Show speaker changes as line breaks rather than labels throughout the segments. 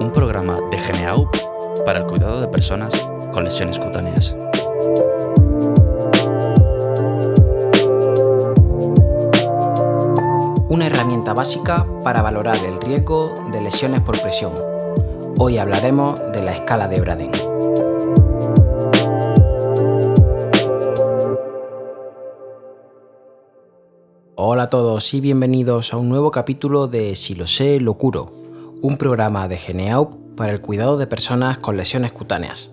Un programa de GNAUP para el cuidado de personas con lesiones cutáneas.
Una herramienta básica para valorar el riesgo de lesiones por presión. Hoy hablaremos de la escala de Braden. Hola a todos y bienvenidos a un nuevo capítulo de Si lo sé, lo curo, un programa de Geneaup para el cuidado de personas con lesiones cutáneas.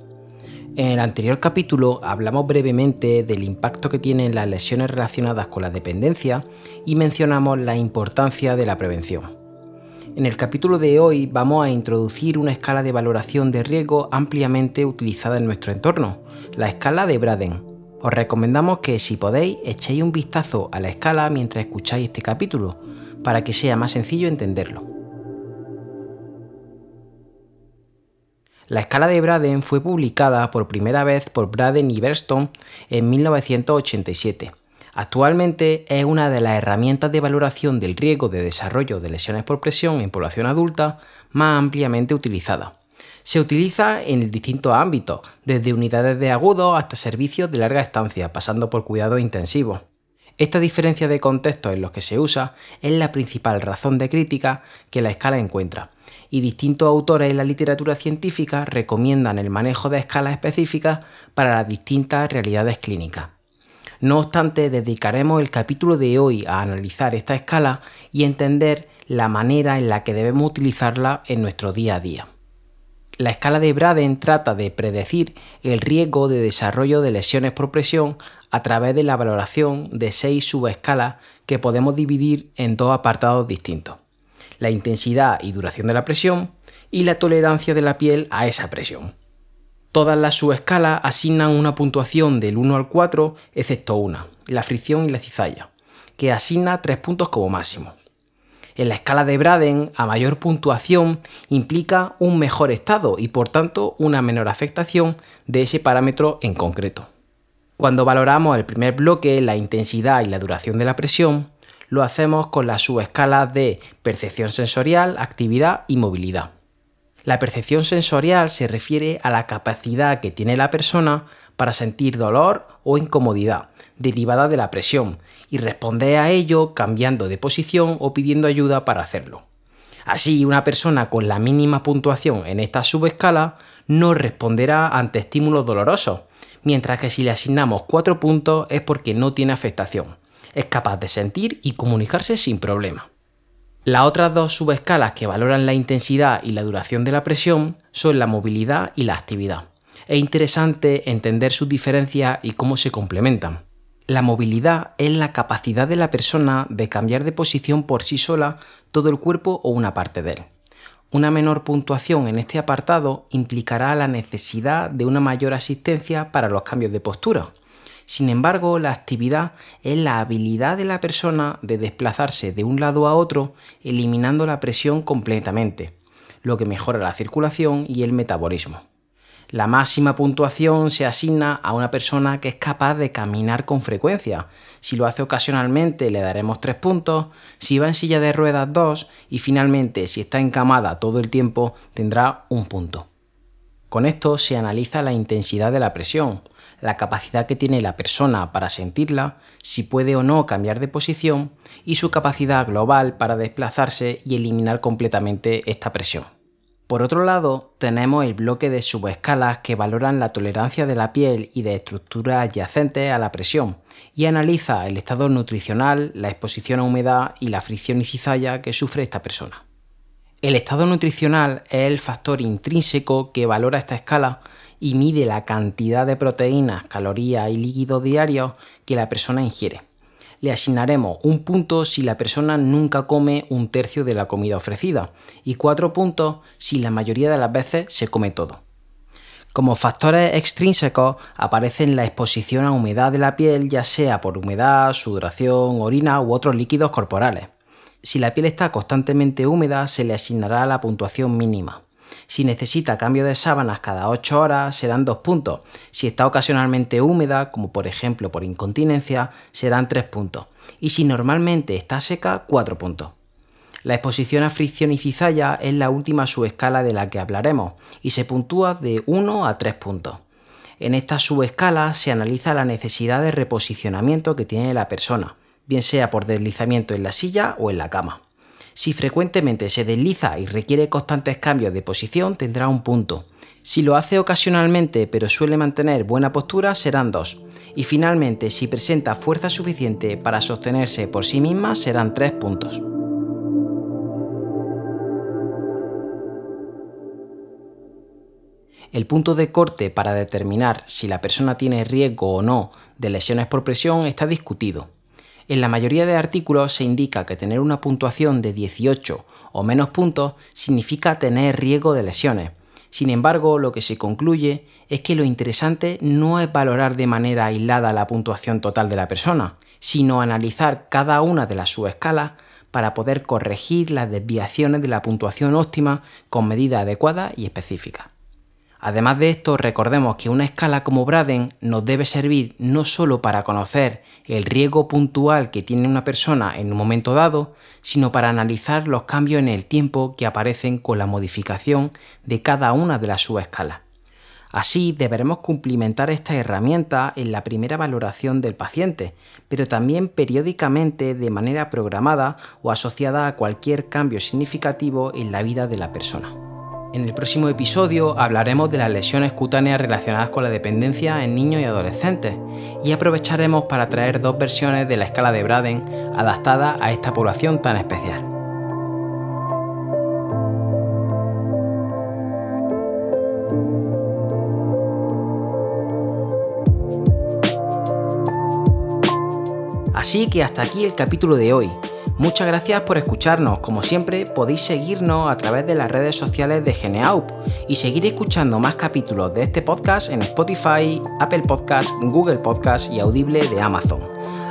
En el anterior capítulo hablamos brevemente del impacto que tienen las lesiones relacionadas con la dependencia y mencionamos la importancia de la prevención. En el capítulo de hoy vamos a introducir una escala de valoración de riesgo ampliamente utilizada en nuestro entorno, la escala de Braden. Os recomendamos que si podéis echéis un vistazo a la escala mientras escucháis este capítulo, para que sea más sencillo entenderlo. La escala de Braden fue publicada por primera vez por Braden y Berston en 1987. Actualmente es una de las herramientas de valoración del riesgo de desarrollo de lesiones por presión en población adulta más ampliamente utilizada. Se utiliza en distintos ámbitos, desde unidades de agudo hasta servicios de larga estancia, pasando por cuidados intensivos. Esta diferencia de contextos en los que se usa es la principal razón de crítica que la escala encuentra, y distintos autores en la literatura científica recomiendan el manejo de escalas específicas para las distintas realidades clínicas. No obstante, dedicaremos el capítulo de hoy a analizar esta escala y entender la manera en la que debemos utilizarla en nuestro día a día. La escala de Braden trata de predecir el riesgo de desarrollo de lesiones por presión a través de la valoración de seis subescalas que podemos dividir en dos apartados distintos la intensidad y duración de la presión y la tolerancia de la piel a esa presión. Todas las subescalas asignan una puntuación del 1 al 4, excepto una, la fricción y la cizalla, que asigna 3 puntos como máximo. En la escala de Braden, a mayor puntuación implica un mejor estado y por tanto una menor afectación de ese parámetro en concreto. Cuando valoramos el primer bloque, la intensidad y la duración de la presión, lo hacemos con las subescalas de percepción sensorial, actividad y movilidad. La percepción sensorial se refiere a la capacidad que tiene la persona para sentir dolor o incomodidad derivada de la presión y responder a ello cambiando de posición o pidiendo ayuda para hacerlo. Así, una persona con la mínima puntuación en esta subescala no responderá ante estímulos dolorosos, mientras que si le asignamos 4 puntos es porque no tiene afectación es capaz de sentir y comunicarse sin problema. Las otras dos subescalas que valoran la intensidad y la duración de la presión son la movilidad y la actividad. Es interesante entender sus diferencias y cómo se complementan. La movilidad es la capacidad de la persona de cambiar de posición por sí sola todo el cuerpo o una parte de él. Una menor puntuación en este apartado implicará la necesidad de una mayor asistencia para los cambios de postura, sin embargo, la actividad es la habilidad de la persona de desplazarse de un lado a otro eliminando la presión completamente, lo que mejora la circulación y el metabolismo. La máxima puntuación se asigna a una persona que es capaz de caminar con frecuencia. Si lo hace ocasionalmente le daremos 3 puntos, si va en silla de ruedas 2 y finalmente si está encamada todo el tiempo tendrá un punto. Con esto se analiza la intensidad de la presión, la capacidad que tiene la persona para sentirla, si puede o no cambiar de posición y su capacidad global para desplazarse y eliminar completamente esta presión. Por otro lado, tenemos el bloque de subescalas que valoran la tolerancia de la piel y de estructuras adyacentes a la presión y analiza el estado nutricional, la exposición a humedad y la fricción y cizalla que sufre esta persona. El estado nutricional es el factor intrínseco que valora esta escala y mide la cantidad de proteínas, calorías y líquidos diarios que la persona ingiere. Le asignaremos un punto si la persona nunca come un tercio de la comida ofrecida y cuatro puntos si la mayoría de las veces se come todo. Como factores extrínsecos aparecen la exposición a humedad de la piel, ya sea por humedad, sudoración, orina u otros líquidos corporales. Si la piel está constantemente húmeda, se le asignará la puntuación mínima. Si necesita cambio de sábanas cada 8 horas, serán 2 puntos. Si está ocasionalmente húmeda, como por ejemplo por incontinencia, serán 3 puntos. Y si normalmente está seca, 4 puntos. La exposición a fricción y cizalla es la última subescala de la que hablaremos y se puntúa de 1 a 3 puntos. En esta subescala se analiza la necesidad de reposicionamiento que tiene la persona, bien sea por deslizamiento en la silla o en la cama. Si frecuentemente se desliza y requiere constantes cambios de posición, tendrá un punto. Si lo hace ocasionalmente pero suele mantener buena postura, serán dos. Y finalmente, si presenta fuerza suficiente para sostenerse por sí misma, serán tres puntos. El punto de corte para determinar si la persona tiene riesgo o no de lesiones por presión está discutido. En la mayoría de artículos se indica que tener una puntuación de 18 o menos puntos significa tener riesgo de lesiones. Sin embargo, lo que se concluye es que lo interesante no es valorar de manera aislada la puntuación total de la persona, sino analizar cada una de las subescalas para poder corregir las desviaciones de la puntuación óptima con medidas adecuadas y específicas. Además de esto, recordemos que una escala como Braden nos debe servir no solo para conocer el riesgo puntual que tiene una persona en un momento dado, sino para analizar los cambios en el tiempo que aparecen con la modificación de cada una de las subescalas. Así deberemos cumplimentar esta herramienta en la primera valoración del paciente, pero también periódicamente de manera programada o asociada a cualquier cambio significativo en la vida de la persona. En el próximo episodio hablaremos de las lesiones cutáneas relacionadas con la dependencia en niños y adolescentes y aprovecharemos para traer dos versiones de la escala de Braden adaptada a esta población tan especial. Así que hasta aquí el capítulo de hoy. Muchas gracias por escucharnos. Como siempre, podéis seguirnos a través de las redes sociales de Geneaup y seguir escuchando más capítulos de este podcast en Spotify, Apple Podcast, Google Podcast y Audible de Amazon.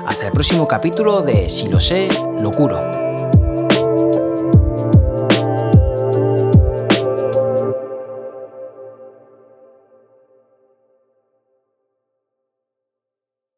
Hasta el próximo capítulo de Si lo sé, lo curo.